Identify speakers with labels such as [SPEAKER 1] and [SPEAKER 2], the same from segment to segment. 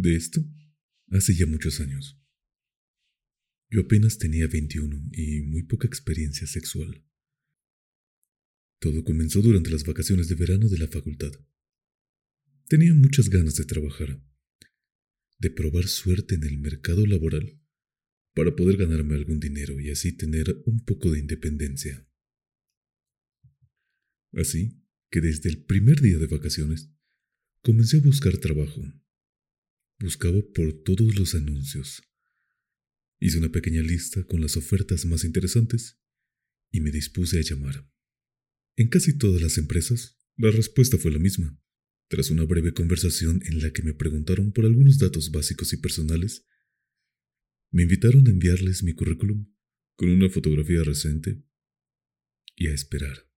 [SPEAKER 1] De esto, hace ya muchos años. Yo apenas tenía 21 y muy poca experiencia sexual. Todo comenzó durante las vacaciones de verano de la facultad. Tenía muchas ganas de trabajar, de probar suerte en el mercado laboral, para poder ganarme algún dinero y así tener un poco de independencia. Así que desde el primer día de vacaciones comencé a buscar trabajo Buscaba por todos los anuncios. Hice una pequeña lista con las ofertas más interesantes y me dispuse a llamar. En casi todas las empresas, la respuesta fue la misma. Tras una breve conversación en la que me preguntaron por algunos datos básicos y personales, me invitaron a enviarles mi currículum con una fotografía reciente y a esperar.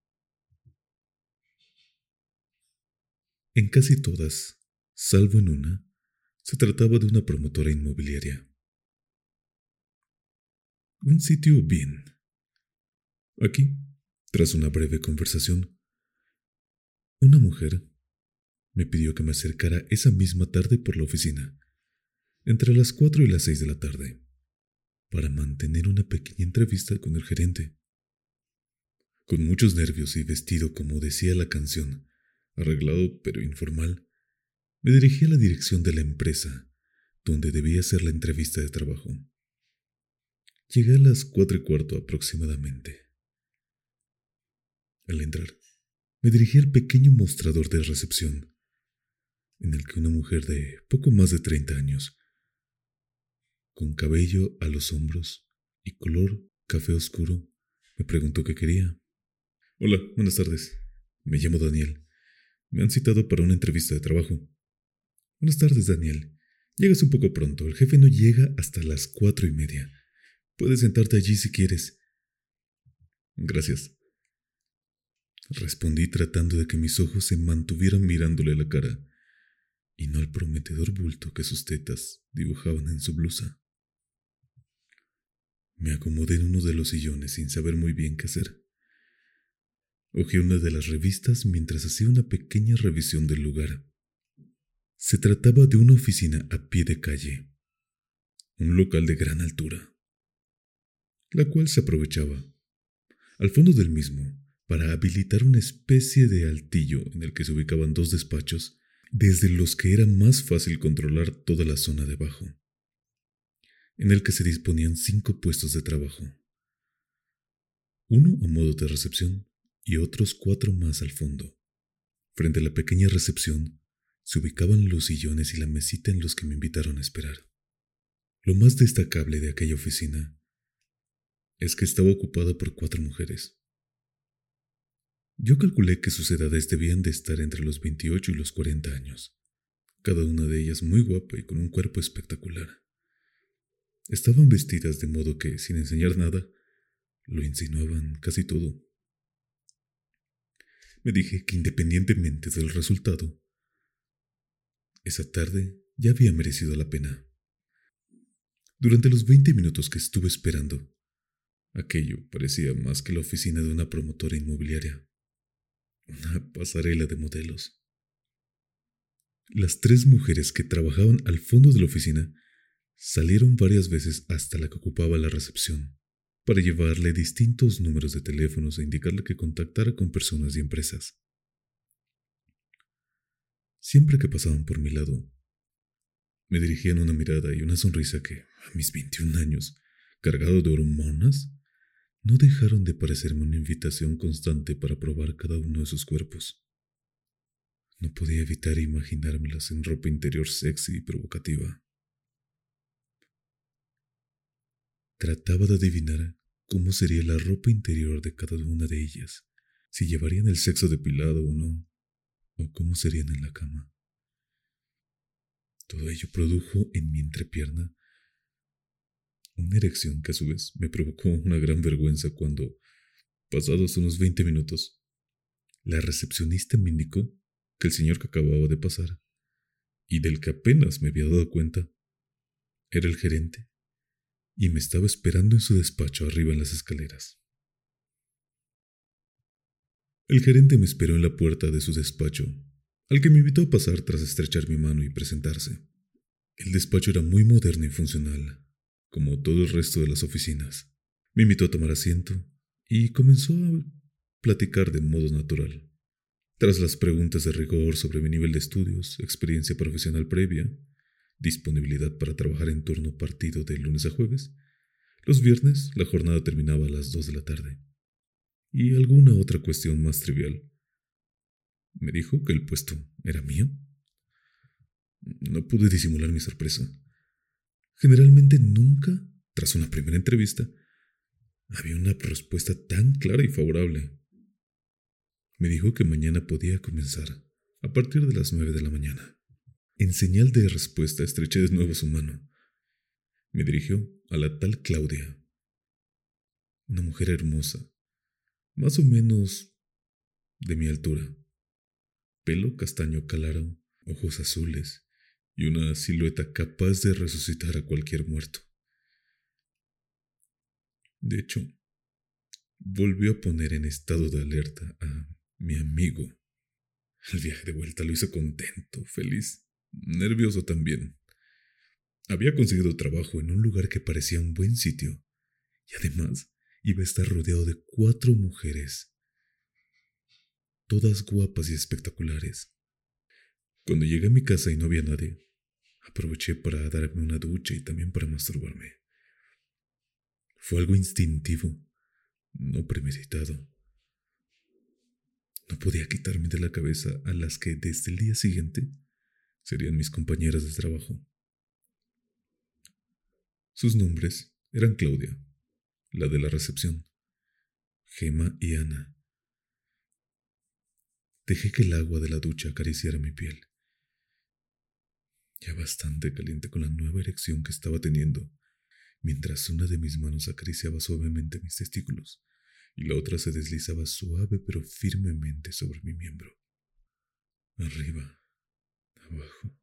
[SPEAKER 1] En casi todas, salvo en una, se trataba de una promotora inmobiliaria. Un sitio bien. Aquí, tras una breve conversación, una mujer me pidió que me acercara esa misma tarde por la oficina, entre las cuatro y las seis de la tarde, para mantener una pequeña entrevista con el gerente. Con muchos nervios y vestido como decía la canción, arreglado pero informal, me dirigí a la dirección de la empresa, donde debía hacer la entrevista de trabajo. Llegué a las cuatro y cuarto aproximadamente. Al entrar, me dirigí al pequeño mostrador de recepción, en el que una mujer de poco más de treinta años, con cabello a los hombros y color café oscuro, me preguntó qué quería. Hola, buenas tardes. Me llamo Daniel. Me han citado para una entrevista de trabajo. Buenas tardes, Daniel. Llegas un poco pronto. El jefe no llega hasta las cuatro y media. Puedes sentarte allí si quieres. Gracias. Respondí tratando de que mis ojos se mantuvieran mirándole la cara y no al prometedor bulto que sus tetas dibujaban en su blusa. Me acomodé en uno de los sillones sin saber muy bien qué hacer. Ojeé una de las revistas mientras hacía una pequeña revisión del lugar. Se trataba de una oficina a pie de calle, un local de gran altura, la cual se aprovechaba, al fondo del mismo, para habilitar una especie de altillo en el que se ubicaban dos despachos, desde los que era más fácil controlar toda la zona de abajo, en el que se disponían cinco puestos de trabajo, uno a modo de recepción y otros cuatro más al fondo. Frente a la pequeña recepción se ubicaban los sillones y la mesita en los que me invitaron a esperar. Lo más destacable de aquella oficina es que estaba ocupada por cuatro mujeres. Yo calculé que sus edades debían de estar entre los 28 y los 40 años, cada una de ellas muy guapa y con un cuerpo espectacular. Estaban vestidas de modo que, sin enseñar nada, lo insinuaban casi todo. Me dije que independientemente del resultado, esa tarde ya había merecido la pena. Durante los veinte minutos que estuve esperando, aquello parecía más que la oficina de una promotora inmobiliaria, una pasarela de modelos. Las tres mujeres que trabajaban al fondo de la oficina salieron varias veces hasta la que ocupaba la recepción, para llevarle distintos números de teléfonos e indicarle que contactara con personas y empresas. Siempre que pasaban por mi lado, me dirigían una mirada y una sonrisa que, a mis 21 años, cargado de hormonas, no dejaron de parecerme una invitación constante para probar cada uno de sus cuerpos. No podía evitar imaginármelas en ropa interior sexy y provocativa. Trataba de adivinar cómo sería la ropa interior de cada una de ellas, si llevarían el sexo depilado o no, o cómo serían en la cama. Todo ello produjo en mi entrepierna una erección que a su vez me provocó una gran vergüenza cuando, pasados unos veinte minutos, la recepcionista me indicó que el señor que acababa de pasar, y del que apenas me había dado cuenta, era el gerente, y me estaba esperando en su despacho arriba en las escaleras. El gerente me esperó en la puerta de su despacho, al que me invitó a pasar tras estrechar mi mano y presentarse. El despacho era muy moderno y funcional, como todo el resto de las oficinas. Me invitó a tomar asiento y comenzó a platicar de modo natural. Tras las preguntas de rigor sobre mi nivel de estudios, experiencia profesional previa, disponibilidad para trabajar en turno partido de lunes a jueves, los viernes la jornada terminaba a las dos de la tarde, y alguna otra cuestión más trivial. Me dijo que el puesto era mío. No pude disimular mi sorpresa. Generalmente nunca, tras una primera entrevista, había una respuesta tan clara y favorable. Me dijo que mañana podía comenzar, a partir de las nueve de la mañana. En señal de respuesta estreché de nuevo su mano. Me dirigió a la tal Claudia, una mujer hermosa, más o menos de mi altura, pelo castaño calaro, ojos azules y una silueta capaz de resucitar a cualquier muerto. De hecho, volvió a poner en estado de alerta a mi amigo. El viaje de vuelta lo hizo contento, feliz, nervioso también. Había conseguido trabajo en un lugar que parecía un buen sitio, y además iba a estar rodeado de cuatro mujeres, todas guapas y espectaculares. Cuando llegué a mi casa y no había nadie, aproveché para darme una ducha y también para masturbarme. Fue algo instintivo, no premeditado. No podía quitarme de la cabeza a las que desde el día siguiente serían mis compañeras de trabajo. Sus nombres eran Claudia, la de la recepción, Gema y Ana. Dejé que el agua de la ducha acariciara mi piel, ya bastante caliente con la nueva erección que estaba teniendo, mientras una de mis manos acariciaba suavemente mis testículos y la otra se deslizaba suave pero firmemente sobre mi miembro. Arriba, abajo.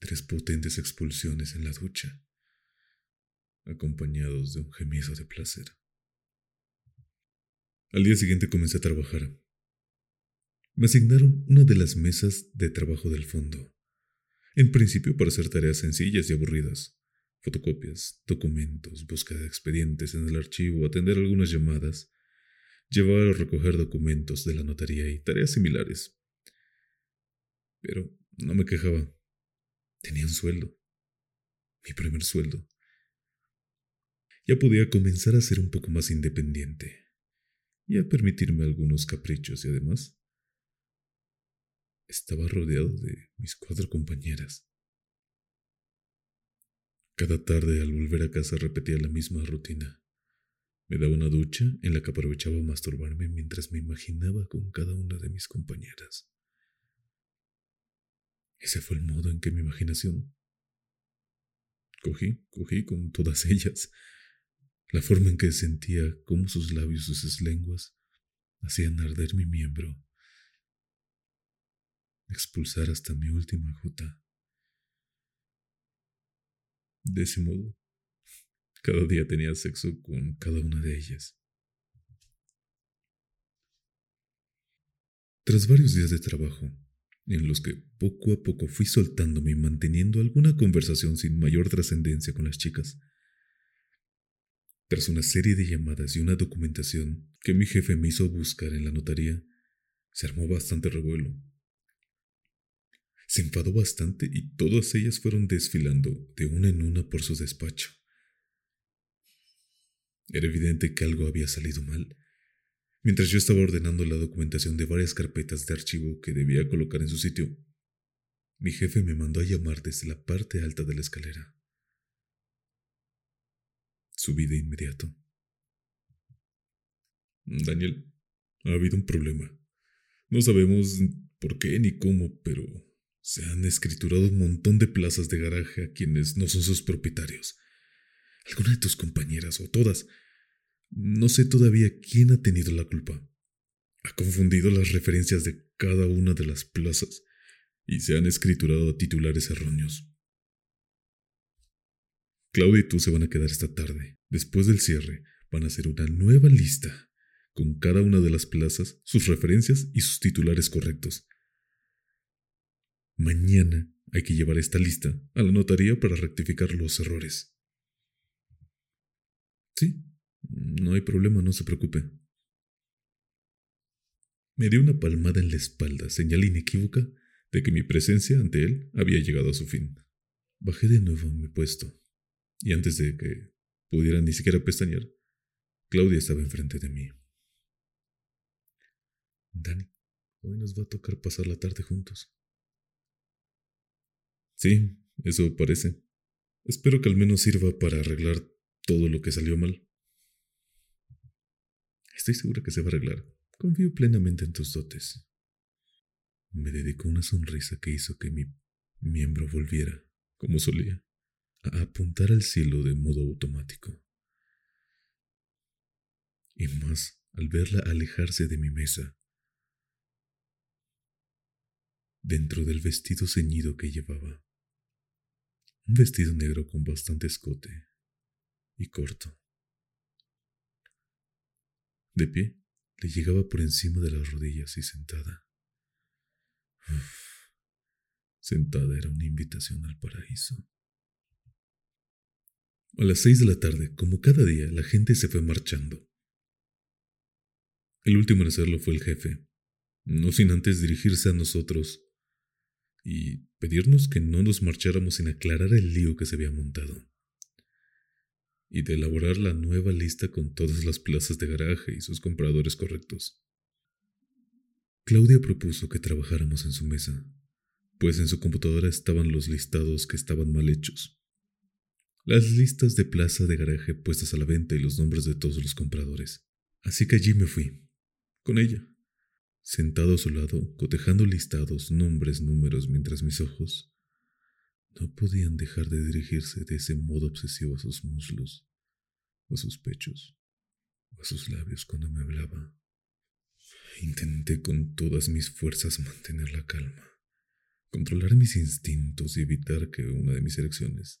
[SPEAKER 1] Tres potentes expulsiones en la ducha, acompañados de un gemido de placer. Al día siguiente comencé a trabajar. Me asignaron una de las mesas de trabajo del fondo, en principio para hacer tareas sencillas y aburridas, fotocopias, documentos, búsqueda de expedientes en el archivo, atender algunas llamadas, llevar o recoger documentos de la notaría y tareas similares. Pero no me quejaba. Tenía un sueldo. Mi primer sueldo. Ya podía comenzar a ser un poco más independiente y a permitirme algunos caprichos y además estaba rodeado de mis cuatro compañeras. Cada tarde al volver a casa repetía la misma rutina. Me daba una ducha en la que aprovechaba masturbarme mientras me imaginaba con cada una de mis compañeras. Ese fue el modo en que mi imaginación cogí, cogí con todas ellas, la forma en que sentía cómo sus labios y sus lenguas hacían arder mi miembro, expulsar hasta mi última gota. De ese modo, cada día tenía sexo con cada una de ellas. Tras varios días de trabajo, en los que poco a poco fui soltándome y manteniendo alguna conversación sin mayor trascendencia con las chicas, tras una serie de llamadas y una documentación que mi jefe me hizo buscar en la notaría, se armó bastante revuelo se enfadó bastante y todas ellas fueron desfilando de una en una por su despacho. Era evidente que algo había salido mal. Mientras yo estaba ordenando la documentación de varias carpetas de archivo que debía colocar en su sitio, mi jefe me mandó a llamar desde la parte alta de la escalera. Subí de inmediato. Daniel, ha habido un problema. No sabemos por qué ni cómo, pero se han escriturado un montón de plazas de garaje a quienes no son sus propietarios. Alguna de tus compañeras o todas. No sé todavía quién ha tenido la culpa. Ha confundido las referencias de cada una de las plazas y se han escriturado titulares erróneos. Claudia y tú se van a quedar esta tarde. Después del cierre, van a hacer una nueva lista con cada una de las plazas, sus referencias y sus titulares correctos. Mañana hay que llevar esta lista a la notaría para rectificar los errores. Sí, no hay problema, no se preocupe. Me dio una palmada en la espalda, señal inequívoca de que mi presencia ante él había llegado a su fin. Bajé de nuevo a mi puesto, y antes de que pudiera ni siquiera pestañear, Claudia estaba enfrente de mí. Dani, hoy nos va a tocar pasar la tarde juntos. Sí, eso parece. Espero que al menos sirva para arreglar todo lo que salió mal. Estoy segura que se va a arreglar. Confío plenamente en tus dotes. Me dedicó una sonrisa que hizo que mi miembro volviera, como solía, a apuntar al cielo de modo automático. Y más al verla alejarse de mi mesa, dentro del vestido ceñido que llevaba. Un vestido negro con bastante escote y corto. De pie, le llegaba por encima de las rodillas y sentada. sentada era una invitación al paraíso. A las seis de la tarde, como cada día, la gente se fue marchando. El último en hacerlo fue el jefe, no sin antes dirigirse a nosotros y pedirnos que no nos marcháramos sin aclarar el lío que se había montado, y de elaborar la nueva lista con todas las plazas de garaje y sus compradores correctos. Claudia propuso que trabajáramos en su mesa, pues en su computadora estaban los listados que estaban mal hechos. Las listas de plaza de garaje puestas a la venta y los nombres de todos los compradores. Así que allí me fui, con ella, sentado a su lado, cotejando listados, nombres, números, mientras mis ojos no podían dejar de dirigirse de ese modo obsesivo a sus muslos, a sus pechos, a sus labios cuando me hablaba. Intenté con todas mis fuerzas mantener la calma, controlar mis instintos y evitar que una de mis elecciones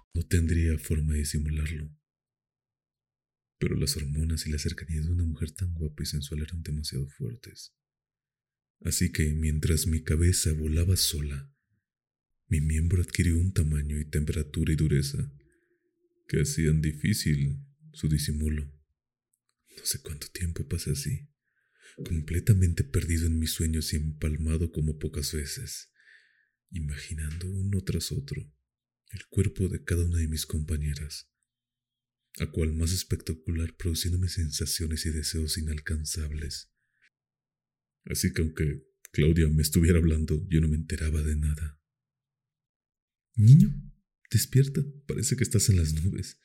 [SPEAKER 1] No tendría forma de simularlo. Pero las hormonas y la cercanía de una mujer tan guapa y sensual eran demasiado fuertes. Así que mientras mi cabeza volaba sola, mi miembro adquirió un tamaño y temperatura y dureza que hacían difícil su disimulo. No sé cuánto tiempo pasé así, completamente perdido en mis sueños y empalmado como pocas veces, imaginando uno tras otro el cuerpo de cada una de mis compañeras, a cual más espectacular produciéndome sensaciones y deseos inalcanzables. Así que aunque Claudia me estuviera hablando, yo no me enteraba de nada. Niño, despierta, parece que estás en las nubes,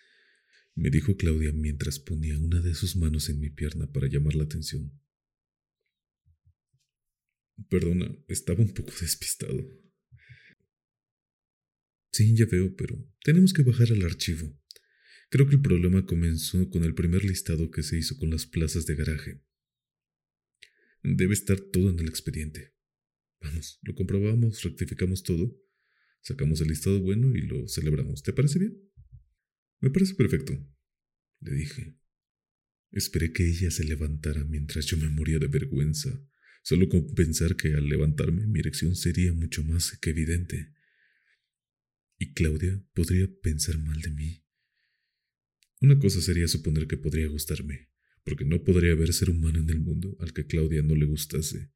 [SPEAKER 1] me dijo Claudia mientras ponía una de sus manos en mi pierna para llamar la atención. Perdona, estaba un poco despistado. Sí, ya veo, pero tenemos que bajar al archivo. Creo que el problema comenzó con el primer listado que se hizo con las plazas de garaje. Debe estar todo en el expediente. Vamos, lo comprobamos, rectificamos todo, sacamos el listado bueno y lo celebramos. ¿Te parece bien? Me parece perfecto, le dije. Esperé que ella se levantara mientras yo me moría de vergüenza, solo con pensar que al levantarme mi erección sería mucho más que evidente. Claudia podría pensar mal de mí. Una cosa sería suponer que podría gustarme, porque no podría haber ser humano en el mundo al que Claudia no le gustase.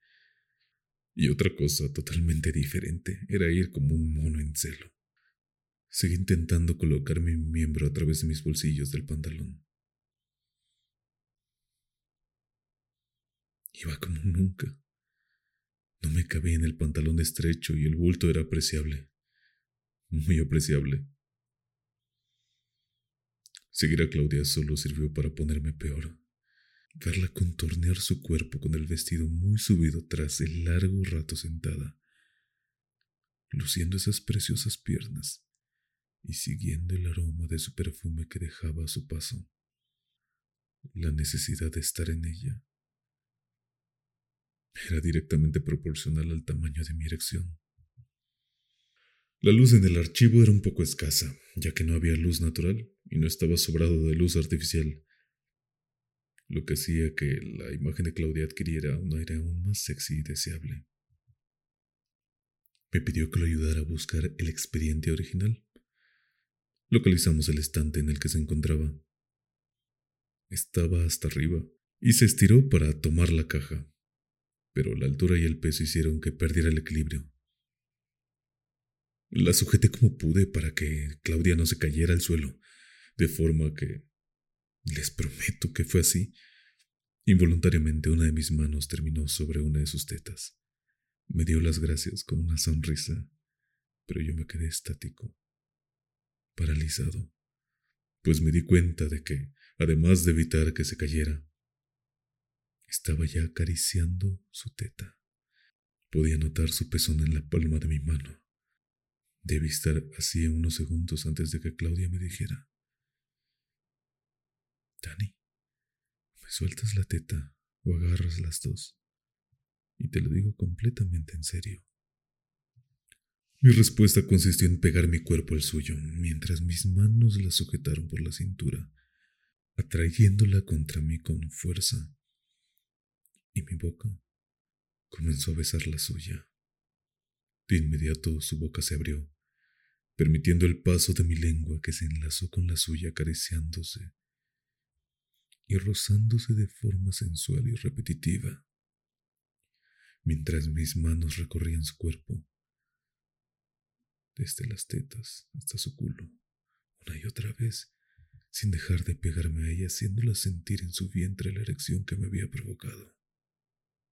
[SPEAKER 1] Y otra cosa totalmente diferente era ir como un mono en celo. Seguí intentando colocar mi miembro a través de mis bolsillos del pantalón. Iba como nunca. No me cabía en el pantalón estrecho y el bulto era apreciable. Muy apreciable. Seguir a Claudia solo sirvió para ponerme peor. Verla contornear su cuerpo con el vestido muy subido tras el largo rato sentada, luciendo esas preciosas piernas y siguiendo el aroma de su perfume que dejaba a su paso. La necesidad de estar en ella era directamente proporcional al tamaño de mi erección. La luz en el archivo era un poco escasa, ya que no había luz natural y no estaba sobrado de luz artificial, lo que hacía que la imagen de Claudia adquiriera un aire aún más sexy y deseable. Me pidió que lo ayudara a buscar el expediente original. Localizamos el estante en el que se encontraba. Estaba hasta arriba y se estiró para tomar la caja, pero la altura y el peso hicieron que perdiera el equilibrio. La sujeté como pude para que Claudia no se cayera al suelo, de forma que les prometo que fue así. Involuntariamente una de mis manos terminó sobre una de sus tetas. Me dio las gracias con una sonrisa, pero yo me quedé estático, paralizado, pues me di cuenta de que, además de evitar que se cayera, estaba ya acariciando su teta. Podía notar su pezón en la palma de mi mano. Debí estar así unos segundos antes de que Claudia me dijera. Dani, ¿me sueltas la teta o agarras las dos? Y te lo digo completamente en serio. Mi respuesta consistió en pegar mi cuerpo al suyo, mientras mis manos la sujetaron por la cintura, atrayéndola contra mí con fuerza. Y mi boca comenzó a besar la suya. De inmediato su boca se abrió, permitiendo el paso de mi lengua que se enlazó con la suya acariciándose y rozándose de forma sensual y repetitiva, mientras mis manos recorrían su cuerpo, desde las tetas hasta su culo, una y otra vez, sin dejar de pegarme a ella, haciéndola sentir en su vientre la erección que me había provocado.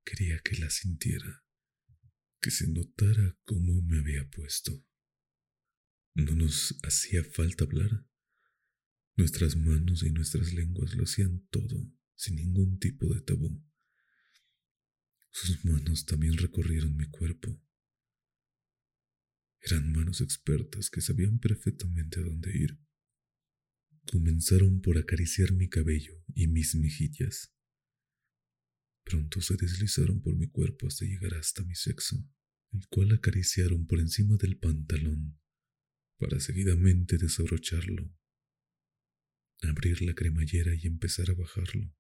[SPEAKER 1] Quería que la sintiera que se notara cómo me había puesto. No nos hacía falta hablar. Nuestras manos y nuestras lenguas lo hacían todo, sin ningún tipo de tabú. Sus manos también recorrieron mi cuerpo. Eran manos expertas que sabían perfectamente a dónde ir. Comenzaron por acariciar mi cabello y mis mejillas. Pronto se deslizaron por mi cuerpo hasta llegar hasta mi sexo, el cual acariciaron por encima del pantalón, para seguidamente desabrocharlo, abrir la cremallera y empezar a bajarlo.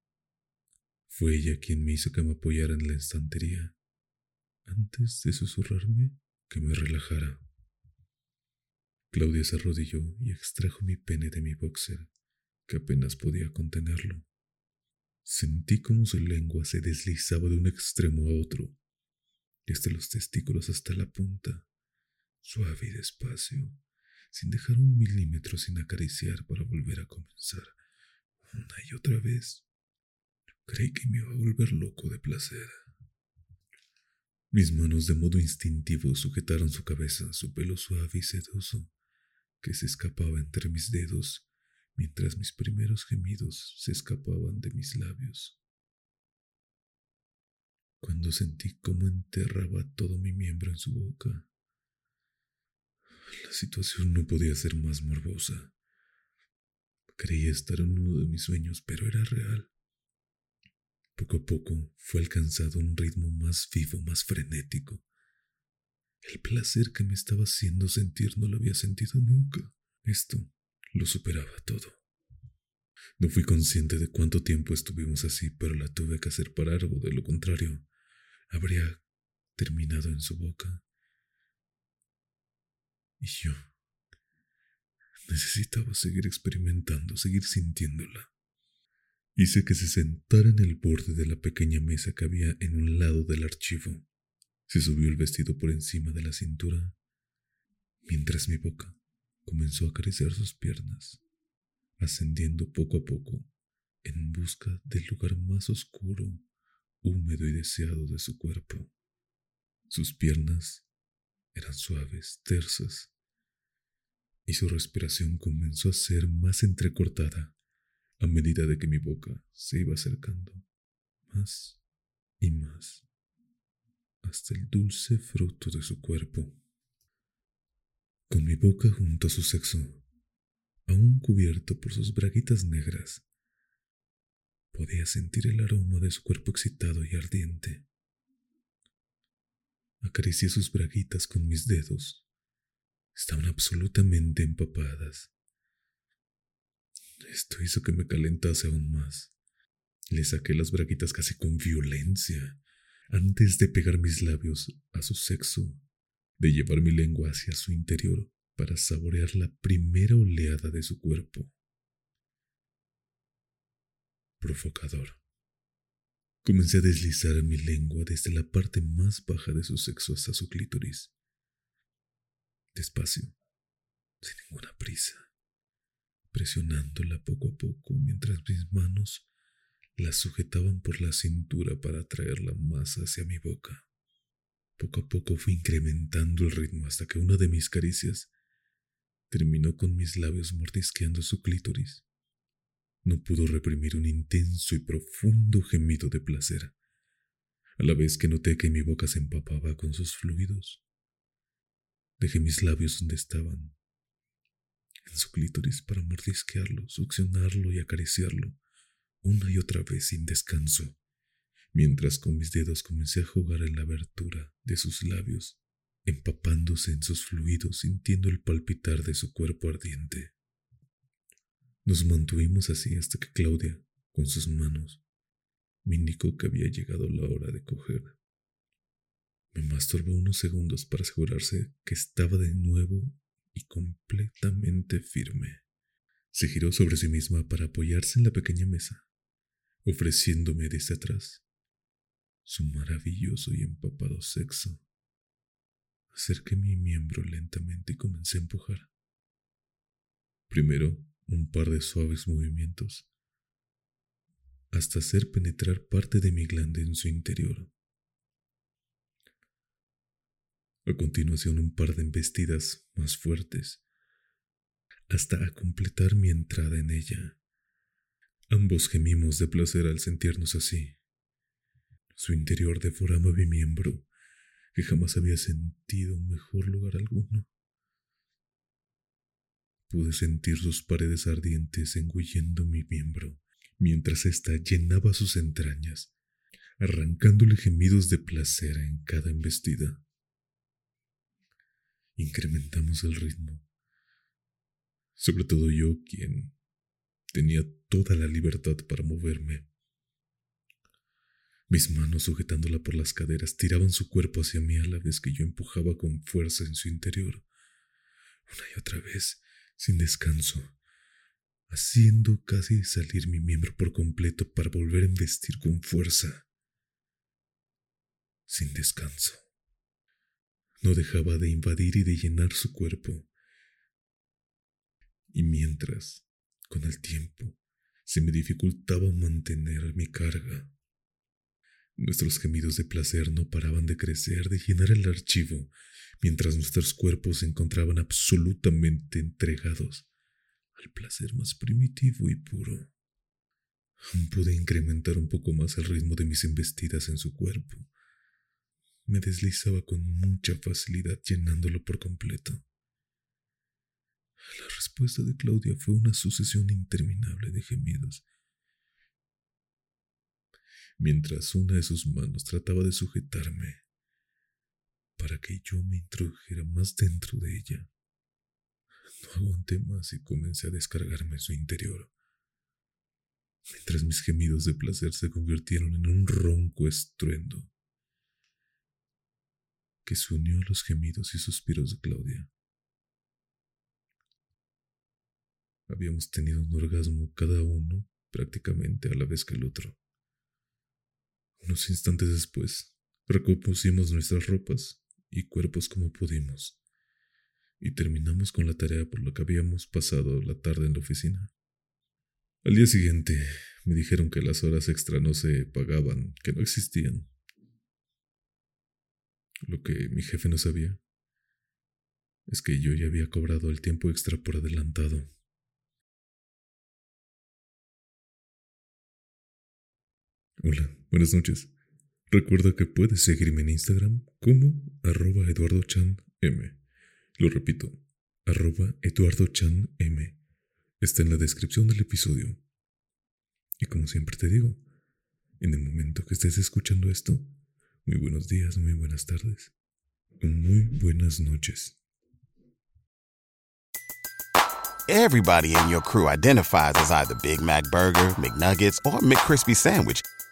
[SPEAKER 1] Fue ella quien me hizo que me apoyara en la estantería, antes de susurrarme que me relajara. Claudia se arrodilló y extrajo mi pene de mi boxer, que apenas podía contenerlo. Sentí como su lengua se deslizaba de un extremo a otro, desde los testículos hasta la punta, suave y despacio, sin dejar un milímetro sin acariciar para volver a comenzar una y otra vez. Creí que me iba a volver loco de placer. Mis manos de modo instintivo sujetaron su cabeza, su pelo suave y sedoso, que se escapaba entre mis dedos mientras mis primeros gemidos se escapaban de mis labios. Cuando sentí cómo enterraba todo mi miembro en su boca, la situación no podía ser más morbosa. Creía estar en uno de mis sueños, pero era real. Poco a poco fue alcanzado un ritmo más vivo, más frenético. El placer que me estaba haciendo sentir no lo había sentido nunca. Esto lo superaba todo. No fui consciente de cuánto tiempo estuvimos así, pero la tuve que hacer parar o de lo contrario, habría terminado en su boca. Y yo necesitaba seguir experimentando, seguir sintiéndola. Hice que se sentara en el borde de la pequeña mesa que había en un lado del archivo. Se subió el vestido por encima de la cintura, mientras mi boca comenzó a acariciar sus piernas, ascendiendo poco a poco en busca del lugar más oscuro, húmedo y deseado de su cuerpo. Sus piernas eran suaves, tersas, y su respiración comenzó a ser más entrecortada a medida de que mi boca se iba acercando más y más hasta el dulce fruto de su cuerpo. Con mi boca junto a su sexo, aún cubierto por sus braguitas negras, podía sentir el aroma de su cuerpo excitado y ardiente. Acaricié sus braguitas con mis dedos. Estaban absolutamente empapadas. Esto hizo que me calentase aún más. Le saqué las braguitas casi con violencia, antes de pegar mis labios a su sexo, de llevar mi lengua hacia su interior para saborear la primera oleada de su cuerpo. Provocador. Comencé a deslizar mi lengua desde la parte más baja de su sexo hasta su clítoris. Despacio, sin ninguna prisa, presionándola poco a poco mientras mis manos la sujetaban por la cintura para atraerla más hacia mi boca. Poco a poco fui incrementando el ritmo hasta que una de mis caricias terminó con mis labios mordisqueando su clítoris. No pudo reprimir un intenso y profundo gemido de placer, a la vez que noté que mi boca se empapaba con sus fluidos. Dejé mis labios donde estaban, en su clítoris, para mordisquearlo, succionarlo y acariciarlo, una y otra vez sin descanso, mientras con mis dedos comencé a jugar en la abertura de sus labios, empapándose en sus fluidos, sintiendo el palpitar de su cuerpo ardiente. Nos mantuvimos así hasta que Claudia, con sus manos, me indicó que había llegado la hora de coger. Me masturbó unos segundos para asegurarse que estaba de nuevo y completamente firme. Se giró sobre sí misma para apoyarse en la pequeña mesa, ofreciéndome desde atrás su maravilloso y empapado sexo. Acerqué mi miembro lentamente y comencé a empujar. Primero un par de suaves movimientos hasta hacer penetrar parte de mi glande en su interior. A continuación un par de embestidas más fuertes hasta completar mi entrada en ella. Ambos gemimos de placer al sentirnos así. Su interior devoraba mi miembro, que jamás había sentido mejor lugar alguno. Pude sentir sus paredes ardientes engullendo mi miembro, mientras ésta llenaba sus entrañas, arrancándole gemidos de placer en cada embestida. Incrementamos el ritmo, sobre todo yo quien tenía toda la libertad para moverme. Mis manos sujetándola por las caderas tiraban su cuerpo hacia mí a la vez que yo empujaba con fuerza en su interior. Una y otra vez sin descanso, haciendo casi salir mi miembro por completo para volver a investir con fuerza. Sin descanso. No dejaba de invadir y de llenar su cuerpo. Y mientras, con el tiempo, se me dificultaba mantener mi carga. Nuestros gemidos de placer no paraban de crecer, de llenar el archivo, mientras nuestros cuerpos se encontraban absolutamente entregados al placer más primitivo y puro. Aún pude incrementar un poco más el ritmo de mis embestidas en su cuerpo. Me deslizaba con mucha facilidad llenándolo por completo. La respuesta de Claudia fue una sucesión interminable de gemidos. Mientras una de sus manos trataba de sujetarme para que yo me introdujera más dentro de ella. No aguanté más y comencé a descargarme en su interior, mientras mis gemidos de placer se convirtieron en un ronco estruendo que se unió a los gemidos y suspiros de Claudia. Habíamos tenido un orgasmo cada uno prácticamente a la vez que el otro. Unos instantes después, recompusimos nuestras ropas y cuerpos como pudimos, y terminamos con la tarea por la que habíamos pasado la tarde en la oficina. Al día siguiente me dijeron que las horas extra no se pagaban, que no existían. Lo que mi jefe no sabía es que yo ya había cobrado el tiempo extra por adelantado. Hola, buenas noches. Recuerda que puedes seguirme en Instagram como arroba eduardochanm. Lo repito, arroba eduardochanm. Está en la descripción del episodio. Y como siempre te digo, en el momento que estés escuchando esto, muy buenos días, muy buenas tardes, muy buenas noches.
[SPEAKER 2] Everybody in your crew identifies as either Big Mac Burger, McNuggets, or McCrispy Sandwich.